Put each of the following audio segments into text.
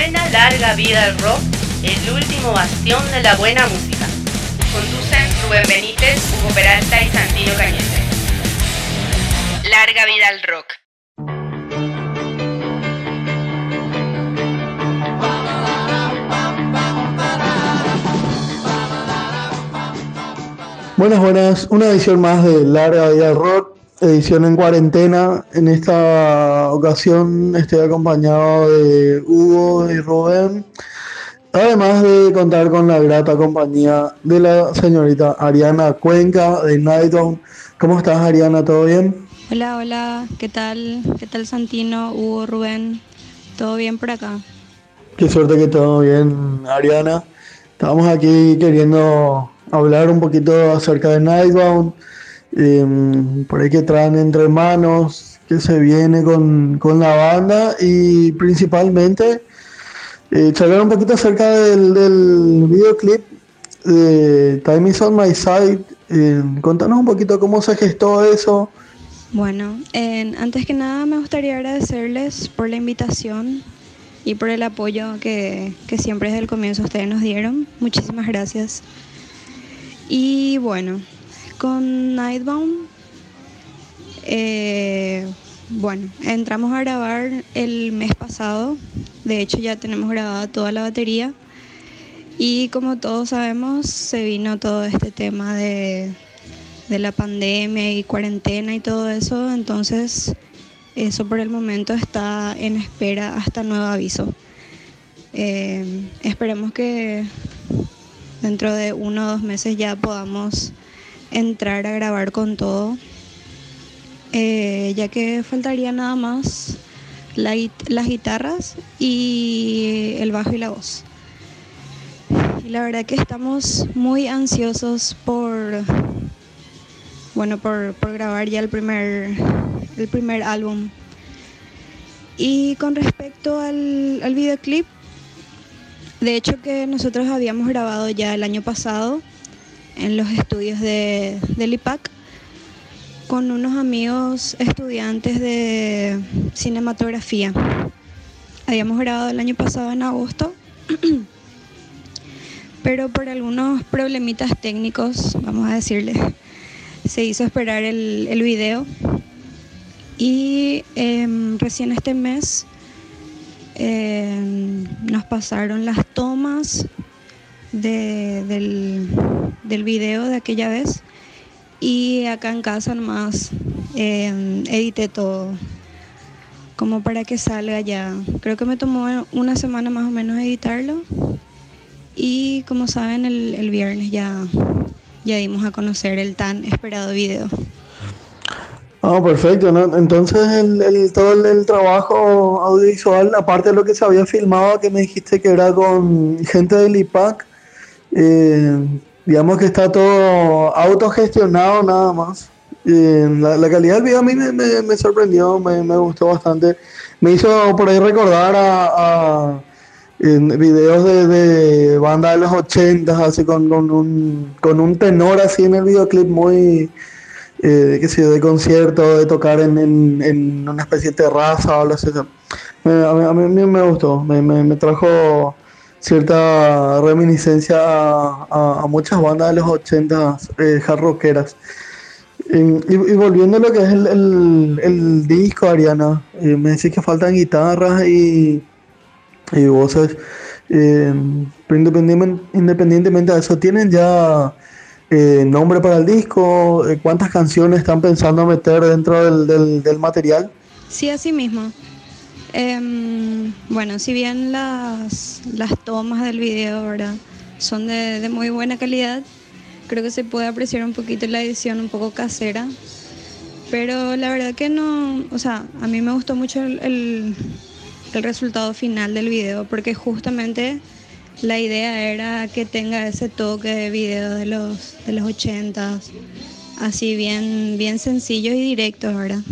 Suena larga vida al rock, el último bastión de la buena música. Conducen Rubén Benítez, Hugo Peralta y Santino Cañete. Larga vida al rock. Buenas, buenas. Una edición más de Larga Vida al Rock, edición en cuarentena. En esta ocasión estoy acompañado de Hugo y Rubén. Además de contar con la grata compañía de la señorita Ariana Cuenca de Nightdown. ¿Cómo estás, Ariana? ¿Todo bien? Hola, hola. ¿Qué tal? ¿Qué tal, Santino, Hugo, Rubén? ¿Todo bien por acá? Qué suerte que todo bien, Ariana. Estamos aquí queriendo hablar un poquito acerca de Nightbound, em, por ahí que traen entre manos, que se viene con, la banda y principalmente eh, charlar un poquito acerca del, videoclip de Time is on my side. Em, contanos un poquito cómo se gestó eso. Bueno, antes que nada me gustaría agradecerles por la invitación y por el apoyo que, que siempre desde el comienzo ustedes nos dieron. Muchísimas gracias. Y bueno, con Nightbound, eh, bueno, entramos a grabar el mes pasado. De hecho, ya tenemos grabada toda la batería. Y como todos sabemos, se vino todo este tema de, la pandemia y cuarentena y todo eso. Entonces, eso por el momento está en espera hasta nuevo aviso. Eh, esperemos que dentro de uno o dos meses ya podamos entrar a grabar con todo, eh, ya que faltaría nada más las guitarras y el bajo y la voz. Y la verdad que estamos muy ansiosos por, bueno, por, grabar ya el primer, el primer álbum. Y con respecto al, al videoclip, de hecho que nosotros habíamos grabado ya el año pasado en los estudios de, del IPAC con unos amigos estudiantes de cinematografía. Habíamos grabado el año pasado en agosto, pero por algunos problemitas técnicos, vamos a decirle, se hizo esperar el, el video. Y em, recién este mes eh, nos pasaron las tomas del, del, video de aquella vez y acá en casa nomás eh, edité todo como para que salga ya. Creo que me tomó una semana más o menos editarlo y como saben el, el viernes ya, ya dimos a conocer el tan esperado video. Ah, perfecto. ¿no? Entonces, el, todo el, trabajo audiovisual, aparte de lo que se había filmado, que me dijiste que era con gente del IPAC, eh, digamos que está todo autogestionado nada más. Eh, la, calidad del video a mí me, sorprendió, me, gustó bastante. Me hizo por ahí recordar a, videos de, de banda de los 80, así con, con, un, con un tenor así en el videoclip muy eh, qué sé de concierto, de tocar en, en, una especie de terraza o algo así. a, mí, me gustó, me, me, trajo cierta reminiscencia a, muchas bandas de los 80 eh, hard rockeras. Y, volviendo a lo que es el, disco, Ariana, eh, me decís que faltan guitarras y, y voces. Eh, pero independientemente, de eso, ¿tienen ya eh, nombre para el disco, eh, cuántas canciones están pensando meter dentro del, del, material. Sí, así mismo. Em, bueno, si bien las, las tomas del video ahora son de, de, muy buena calidad, creo que se puede apreciar un poquito la edición un poco casera, pero la verdad que no, o sea, a mí me gustó mucho el, el, resultado final del video porque justamente la idea era que tenga ese toque de video de los, de los 80 así bien, bien sencillos y directos, ¿verdad?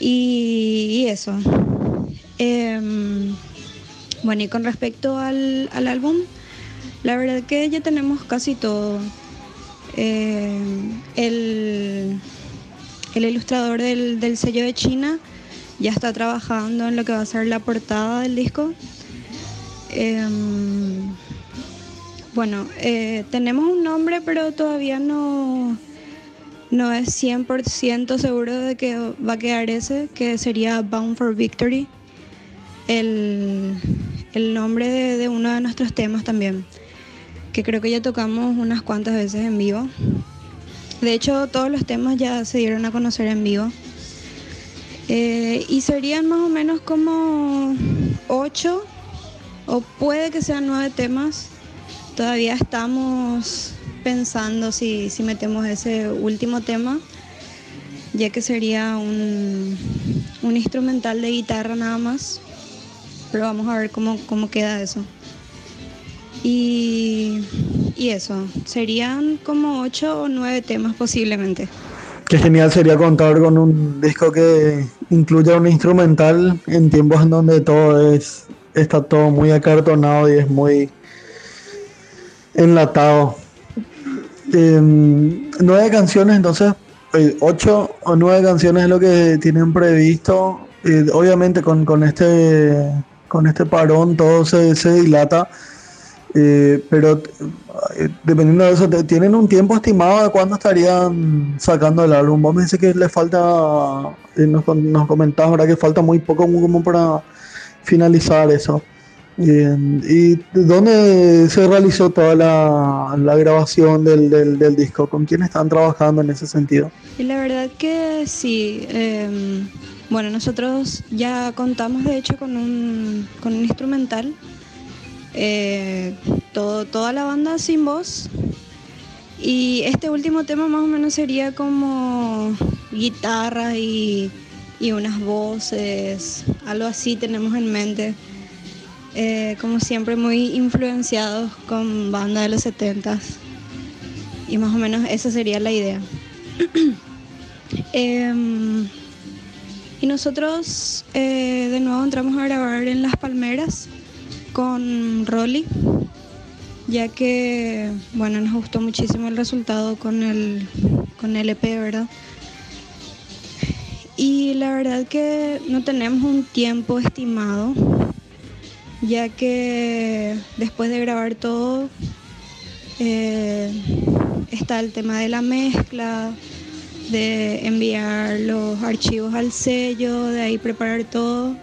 Y, eso. Em, bueno, y con respecto al, álbum, la verdad que ya tenemos casi todo. Em, el, el, ilustrador del, del sello de China ya está trabajando en lo que va a ser la portada del disco. Em, bueno, eh, tenemos un nombre, pero todavía no, no es 100% seguro de que va a quedar ese, que sería Bound for Victory, el, nombre de, uno de nuestros temas también, que creo que ya tocamos unas cuantas veces en vivo. De hecho, todos los temas ya se dieron a conocer en vivo. Eh, y serían más o menos como ocho, o puede que sean nueve temas. Todavía estamos pensando si, si metemos ese último tema, ya que sería un, un instrumental de guitarra nada más. Pero vamos a ver cómo, cómo queda eso. Y, y eso, serían como ocho o nueve temas posiblemente. Qué genial sería contar con un disco que incluya un instrumental en tiempos en donde todo es está todo muy acartonado y es muy enlatado. Em, nueve canciones, entonces, eh, ocho o nueve canciones es lo que tienen previsto. Eh, obviamente con, con, este con este parón todo se, se dilata. Eh, pero dependiendo de eso, ¿tienen un tiempo estimado de cuándo estarían sacando el álbum? Vos me dices que le falta, nos, nos comentabas ahora que falta muy poco como para finalizar eso. ¿Y dónde se realizó toda la, grabación del, disco? ¿Con quién están trabajando en ese sentido? Y la verdad que sí. Em, bueno, nosotros ya contamos de hecho con un, con un instrumental. Eh, todo, toda la banda sin voz. Y este último tema más o menos sería como guitarra y, y unas voces, algo así tenemos en mente. Eh, como siempre muy influenciados con banda de los 70 y más o menos esa sería la idea. Em, y nosotros eh, de nuevo entramos a grabar en Las Palmeras con Rolly, ya que bueno nos gustó muchísimo el resultado con el, con el EP, ¿verdad? Y la verdad que no tenemos un tiempo estimado ya que después de grabar todo eh, está el tema de la mezcla, de enviar los archivos al sello, de ahí preparar todo.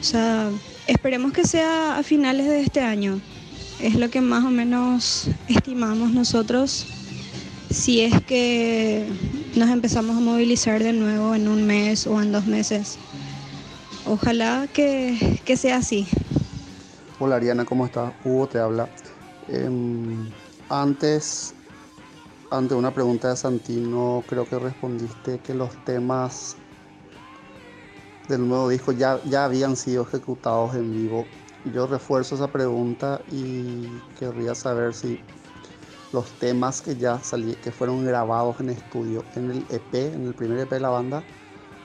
O sea, esperemos que sea a finales de este año. Es lo que más o menos estimamos nosotros si es que nos empezamos a movilizar de nuevo en un mes o en dos meses. Ojalá que, que sea así. Hola Ariana, ¿cómo estás? Hugo te habla. Em, antes, ante una pregunta de Santino, creo que respondiste que los temas del nuevo disco ya, ya habían sido ejecutados en vivo. Yo refuerzo esa pregunta y querría saber si los temas que ya salí, que fueron grabados en estudio en el EP, en el primer EP de la banda,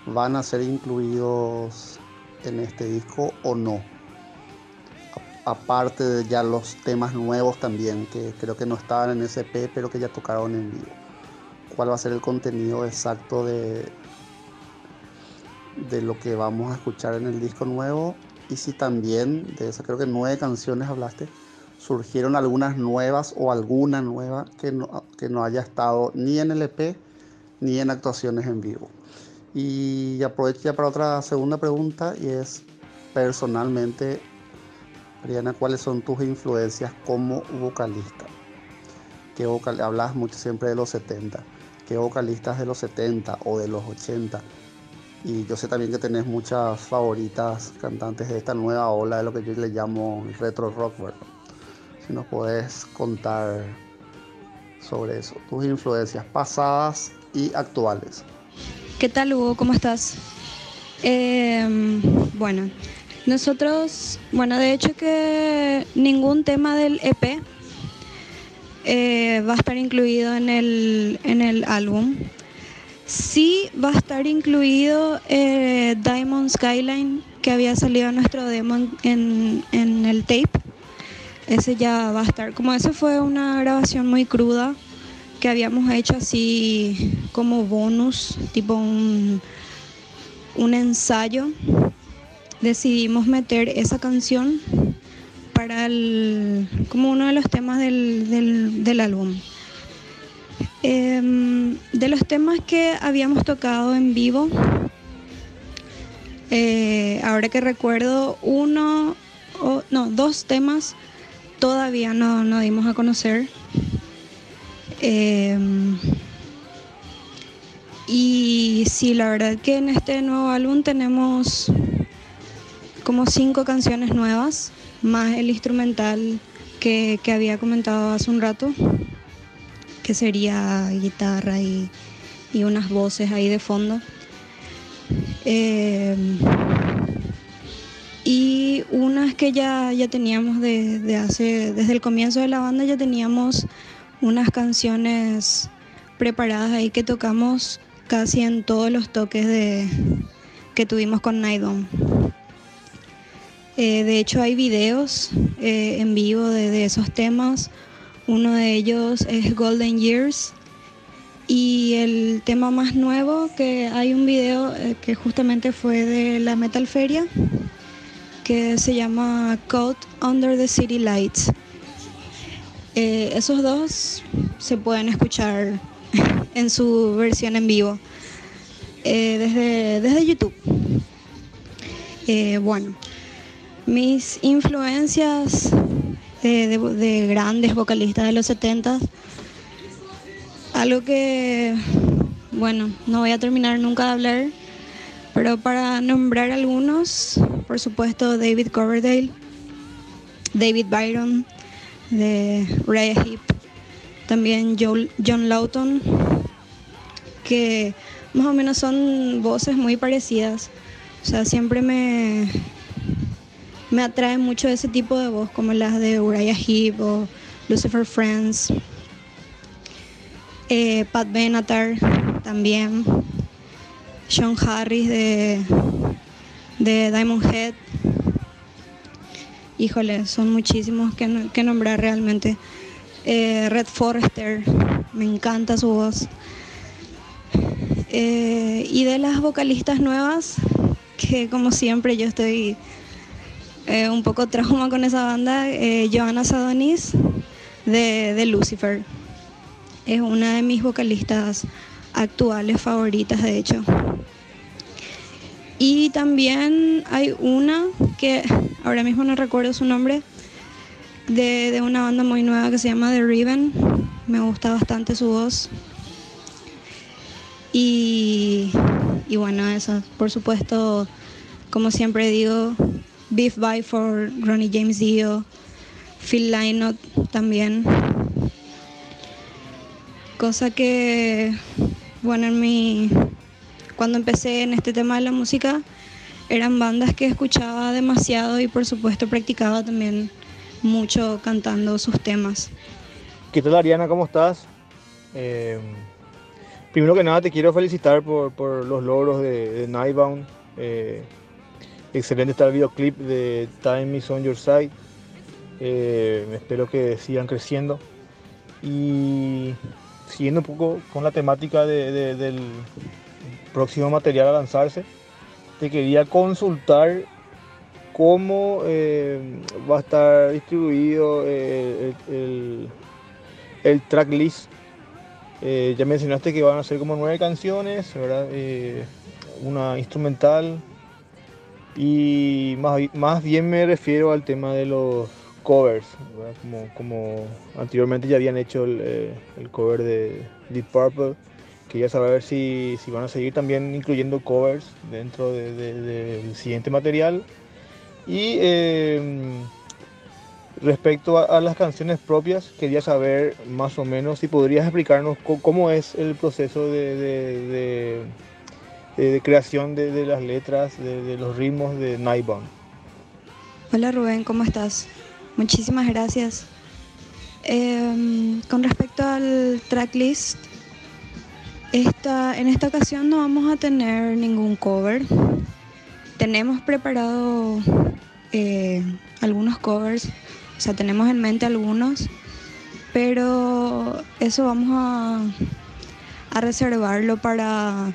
van a ser incluidos en este disco o no aparte de ya los temas nuevos también, que creo que no estaban en SP, pero que ya tocaron en vivo. ¿Cuál va a ser el contenido exacto de, de lo que vamos a escuchar en el disco nuevo? Y si también, de esas creo que nueve canciones hablaste, surgieron algunas nuevas o alguna nueva que no, que no haya estado ni en el EP ni en actuaciones en vivo. Y aprovecho ya para otra segunda pregunta y es personalmente Ariana, ¿cuáles son tus influencias como vocalista? ¿Qué vocal hablas mucho siempre de los 70? ¿Qué vocalistas de los 70 o de los 80? Y yo sé también que tenés muchas favoritas cantantes de esta nueva ola de lo que yo le llamo retro rock, Si nos puedes contar sobre eso, tus influencias pasadas y actuales. ¿Qué tal Hugo? ¿Cómo estás? Em, bueno, nosotros, bueno, de hecho que ningún tema del EP eh, va a estar incluido en el, en el álbum. Sí va a estar incluido eh, Diamond Skyline, que había salido nuestro demo en, en el tape. Ese ya va a estar, como ese fue una grabación muy cruda que habíamos hecho así como bonus, tipo un un ensayo, decidimos meter esa canción para el, como uno de los temas del, del, álbum. Em, de los temas que habíamos tocado en vivo, eh, ahora que recuerdo, uno, o, no, dos temas todavía no, no dimos a conocer. Em, y sí, la verdad que en este nuevo álbum tenemos como cinco canciones nuevas, más el instrumental que, había comentado hace un rato, que sería guitarra y, unas voces ahí de fondo. Eh, y unas que ya, ya teníamos de, hace, desde el comienzo de la banda, ya teníamos unas canciones preparadas ahí que tocamos casi en todos los toques de, que tuvimos con Naidon. Eh, de hecho hay videos eh, en vivo de, esos temas. Uno de ellos es Golden Years. Y el tema más nuevo, que hay un video eh, que justamente fue de la Metal Feria, que se llama Caught Under the City Lights. esos dos se pueden escuchar en su versión en vivo desde, desde YouTube. bueno, mis influencias de, grandes vocalistas de los 70, algo que, bueno, no voy a terminar nunca de hablar, pero para nombrar algunos, por supuesto David Coverdale, David Byron, de Raya también John Lawton, que más o menos son voces muy parecidas. O sea, siempre me, me atrae mucho ese tipo de voz, como las de Uriah Heep o Lucifer Friends. Eh, Pat Benatar también. Sean Harris de, de Diamond Head. Híjole, son muchísimos que, que nombrar realmente. Eh, Red Forrester, me encanta su voz. Eh, y de las vocalistas nuevas, que como siempre yo estoy eh, un poco trauma con esa banda, eh, Johanna Sadonis de, Lucifer. Es una de mis vocalistas actuales favoritas, de hecho. Y también hay una que ahora mismo no recuerdo su nombre, de, una banda muy nueva que se llama The Riven. Me gusta bastante su voz. Y, y bueno, eso, por supuesto, como siempre digo, Beef By for Ronnie James Dio, Phil Lynott también. Cosa que, bueno, en mi, cuando empecé en este tema de la música, eran bandas que escuchaba demasiado y por supuesto practicaba también mucho cantando sus temas. ¿Qué tal Ariana? ¿Cómo estás? Eh, primero que nada te quiero felicitar por, los logros de, de Nightbound. Eh, Excelente está el videoclip de Time is on your side. Eh, espero que sigan creciendo. Y siguiendo un poco con la temática del próximo material a lanzarse, te quería consultar cómo eh, va a estar distribuido eh, el, el, tracklist. ya mencionaste que van a ser como nueve canciones, una instrumental, y más, más bien me refiero al tema de los covers, como, como, anteriormente ya habían hecho el, eh, el, cover de Deep Purple. Quería saber si, si van a seguir también incluyendo covers dentro del de, siguiente material. Y em, respecto a, las canciones propias, quería saber más o menos si podrías explicarnos cómo es el proceso de de creación de, las letras, de, los ritmos de Nightbound. Hola Rubén, ¿cómo estás? Muchísimas gracias. Em, con respecto al tracklist, esta, en esta ocasión no vamos a tener ningún cover. Tenemos preparado eh, algunos covers, o sea, tenemos en mente algunos, pero eso vamos a reservarlo para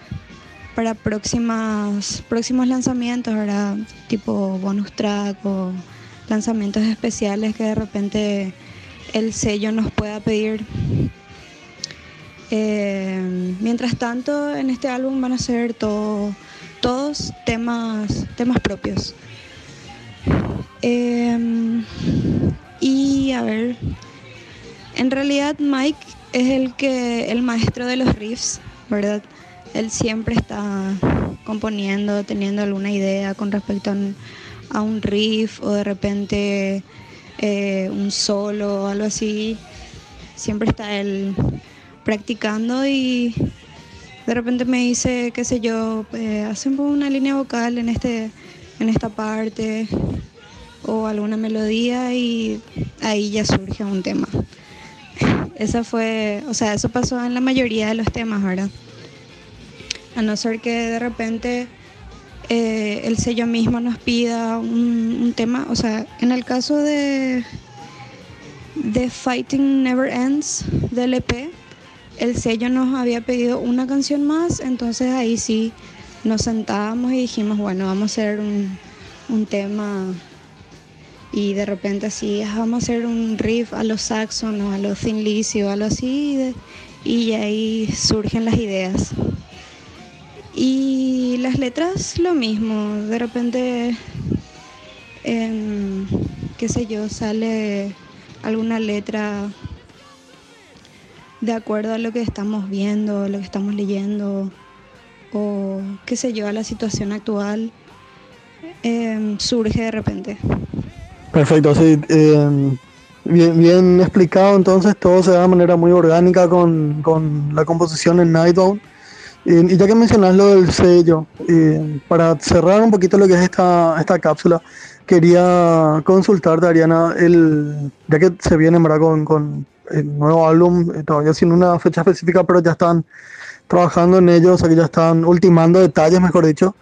para próximas, próximos lanzamientos, ¿verdad? Tipo bonus track o lanzamientos especiales que de repente el sello nos pueda pedir. Eh, mientras tanto, en este álbum van a ser todo, todos temas, temas propios. Eh, y a ver, en realidad Mike es el que el maestro de los riffs, ¿verdad? Él siempre está componiendo, teniendo alguna idea con respecto a un, riff o de repente eh, un solo o algo así. Siempre está él practicando y de repente me dice, qué sé yo, eh, hacemos una línea vocal en, este, en esta parte o alguna melodía y ahí ya surge un tema. Esa fue, o sea, eso pasó en la mayoría de los temas, ¿verdad? A no ser que de repente eh, el sello mismo nos pida un, tema, o sea, en el caso de, de Fighting Never Ends del EP, el sello nos había pedido una canción más, entonces ahí sí nos sentábamos y dijimos, bueno, vamos a hacer un, un tema y de repente así, vamos a hacer un riff a los Saxon o a los Thin Lizzy o algo así y ahí surgen las ideas. Y las letras lo mismo, de repente, em, qué sé yo, sale alguna letra de acuerdo a lo que estamos viendo, lo que estamos leyendo, o qué sé yo, a la situación actual, em, surge de repente. Perfecto, sí. Em, bien, bien explicado, entonces todo se da de manera muy orgánica con, con la composición en Nightbound. Y, ya que mencionas lo del sello, para cerrar un poquito lo que es esta, esta cápsula, quería consultarte, Ariana, el, ya que se viene con, con el nuevo álbum, eh, todavía sin una fecha específica, pero ya están trabajando en ello, o sea que ya están ultimando detalles, mejor dicho.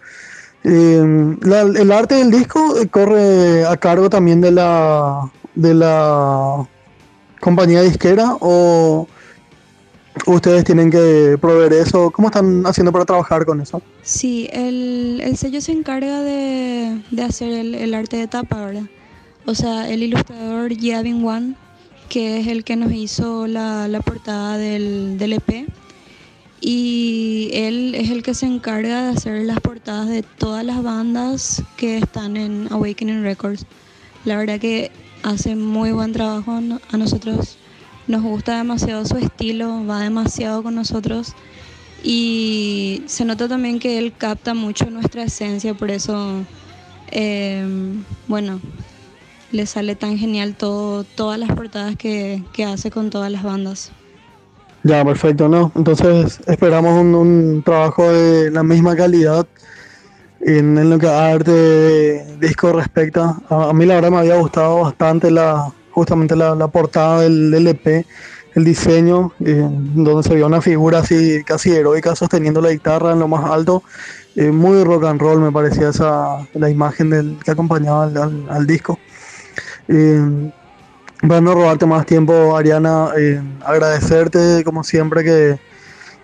Eh, el arte del disco eh, corre a cargo también de la, de la compañía disquera o ustedes tienen que proveer eso. ¿Cómo están haciendo para trabajar con eso? Sí, el, el sello se encarga de, de hacer el, el, arte de tapa, ¿verdad? O sea, el ilustrador Yavin One que es el que nos hizo la, la portada del, del, EP. Y él es el que se encarga de hacer las portadas de todas las bandas que están en Awakening Records. La verdad que hace muy buen trabajo. A nosotros nos gusta demasiado su estilo, va demasiado con nosotros. Y se nota también que él capta mucho nuestra esencia, por eso, eh, bueno, le sale tan genial todo, todas las portadas que, que hace con todas las bandas. Ya, perfecto, ¿no? Entonces esperamos un, trabajo de la misma calidad en, lo que a arte disco respecta. A, a, mí la verdad me había gustado bastante la justamente la, portada del, del, EP, el diseño, eh, donde se veía una figura así casi heroica sosteniendo la guitarra en lo más alto. Eh, muy rock and roll me parecía esa la imagen del, que acompañaba al, disco. Eh, para no robarte más tiempo, Ariana, eh, agradecerte como siempre que,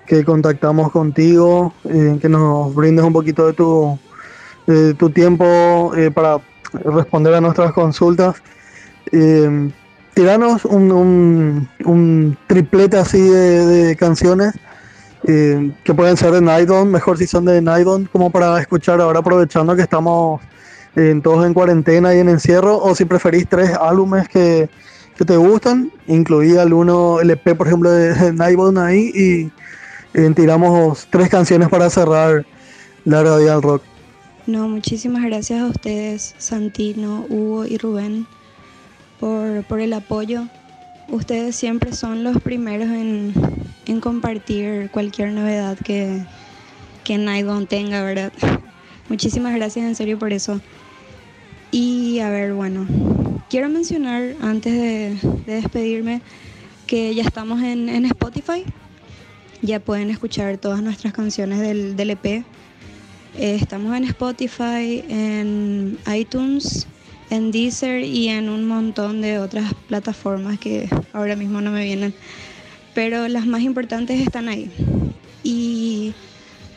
que contactamos contigo, eh, que nos brindes un poquito de tu, de tu tiempo eh, para responder a nuestras consultas. Eh, tiranos un, un, un, triplete así de, de canciones eh, que pueden ser de Nighton, mejor si son de Nighton, como para escuchar ahora aprovechando que estamos en todos en cuarentena y en encierro, o si preferís tres álbumes que, que te gustan, incluía el uno, el EP por ejemplo de Nightbone ahí y eh, tiramos tres canciones para cerrar la radio del rock. No, muchísimas gracias a ustedes, Santino, Hugo y Rubén, por, por el apoyo. Ustedes siempre son los primeros en, en compartir cualquier novedad que, que Nightbone tenga, ¿verdad? Muchísimas gracias en serio por eso. Y a ver, bueno, quiero mencionar antes de, de despedirme que ya estamos en, en, Spotify. Ya pueden escuchar todas nuestras canciones del, del EP. Eh, estamos en Spotify, en iTunes, en Deezer y en un montón de otras plataformas que ahora mismo no me vienen. Pero las más importantes están ahí. Y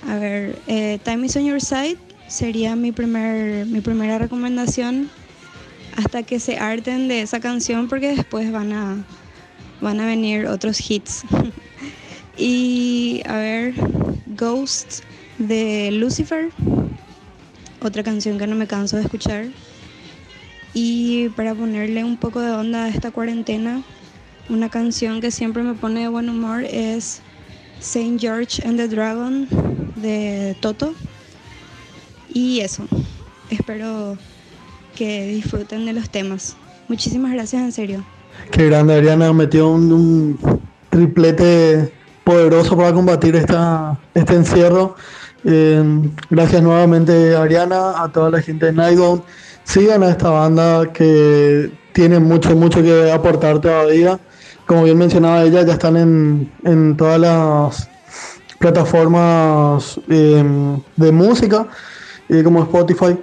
A ver, eh, Time is on your side sería mi, primer, mi primera recomendación hasta que se harten de esa canción porque después van a, van a venir otros hits. y a ver, Ghost de Lucifer, otra canción que no me canso de escuchar. Y para ponerle un poco de onda a esta cuarentena, una canción que siempre me pone de buen humor es Saint George and the Dragon de Toto. Y eso, espero que disfruten de los temas. Muchísimas gracias, en serio. Qué grande, Ariana metió un, un triplete poderoso para combatir esta, este encierro. Eh, gracias nuevamente, Ariana, a toda la gente de Nightbound sigan a esta banda que tiene mucho, mucho que aportar todavía. Como bien mencionaba ella, ya están en, en todas las plataformas eh, de música, como Spotify,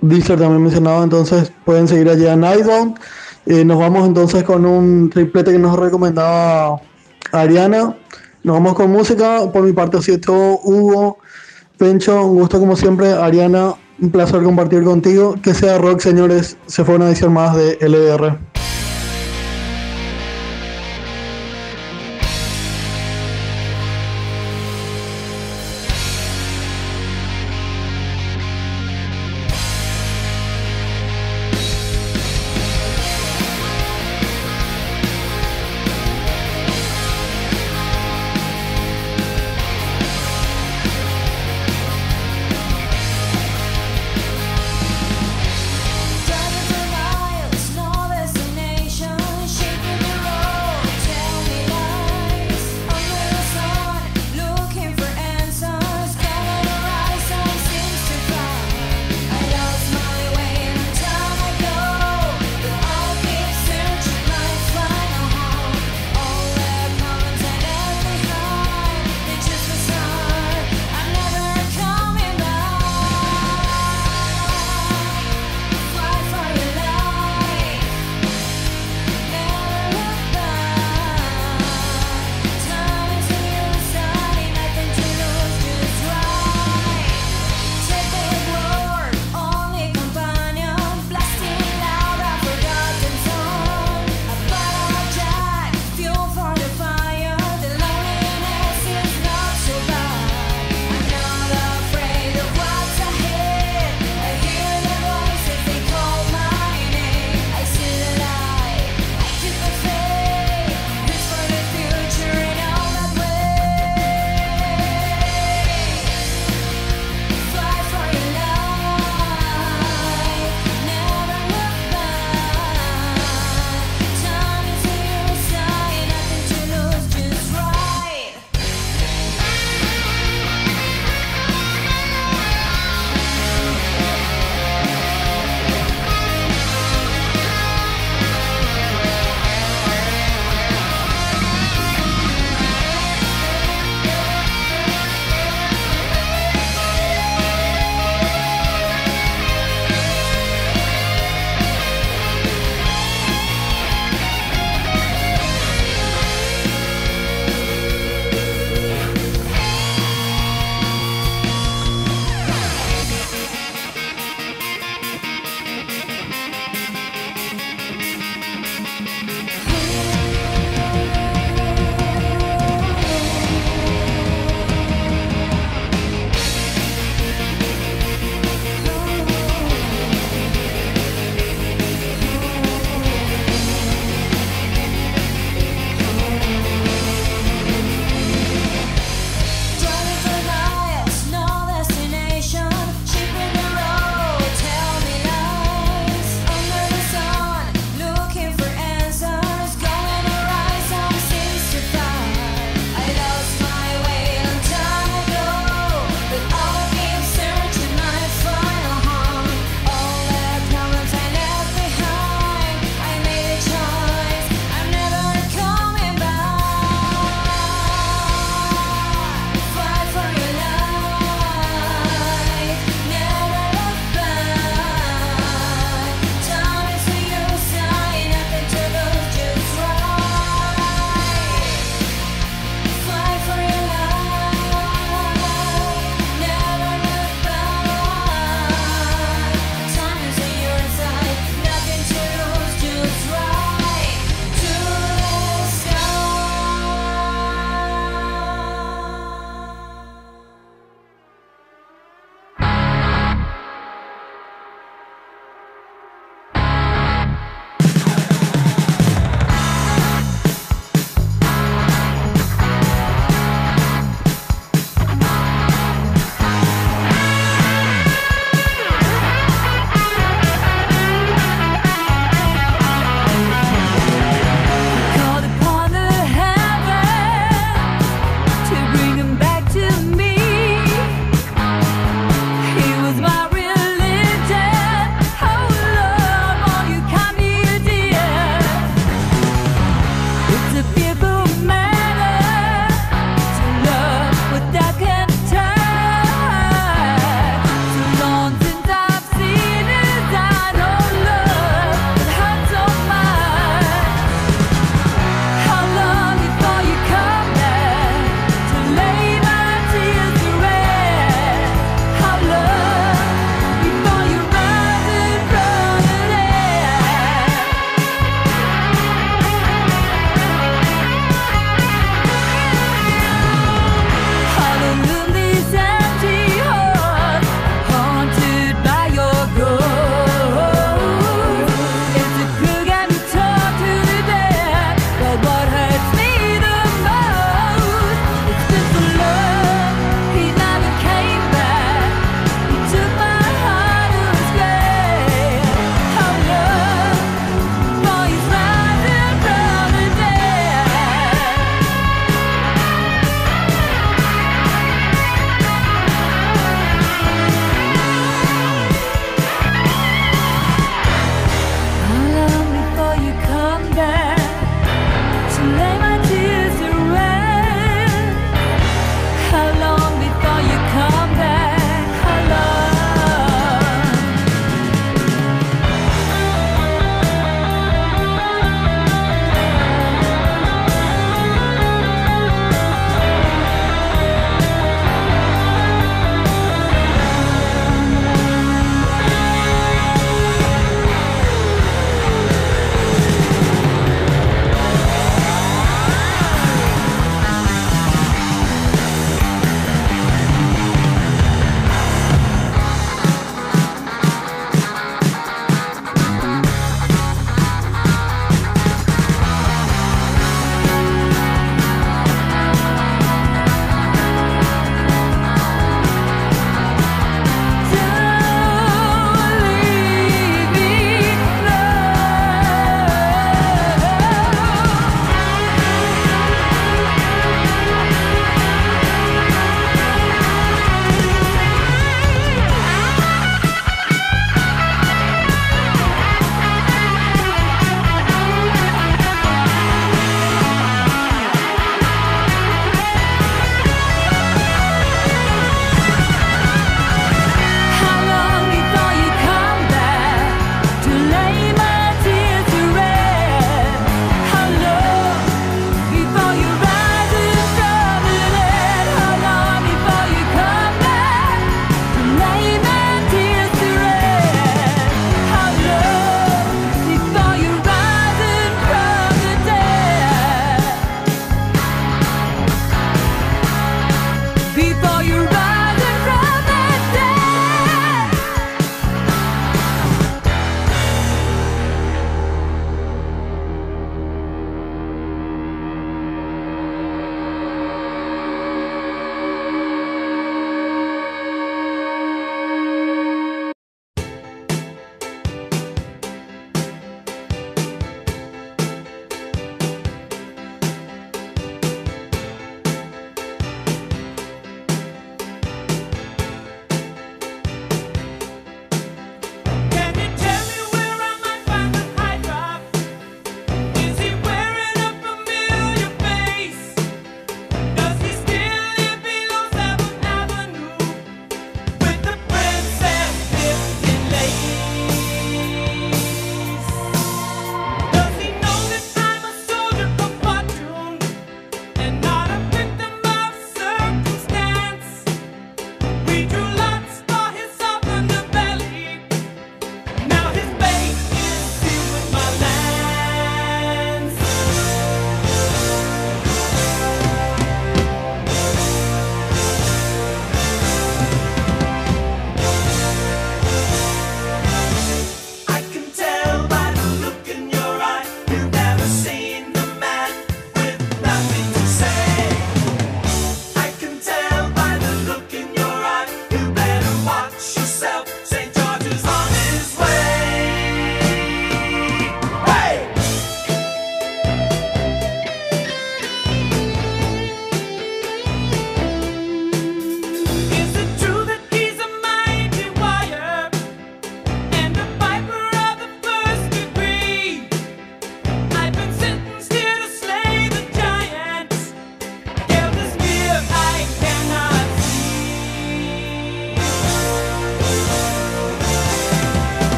Deezer también mencionaba, entonces pueden seguir allí a Nightbound. Eh, nos vamos entonces con un triplete que nos recomendaba Ariana. Nos vamos con música. Por mi parte, así es todo. Hugo, Pencho, un gusto como siempre. Ariana, un placer compartir contigo. Que sea rock, señores. Se fue una edición más de LDR.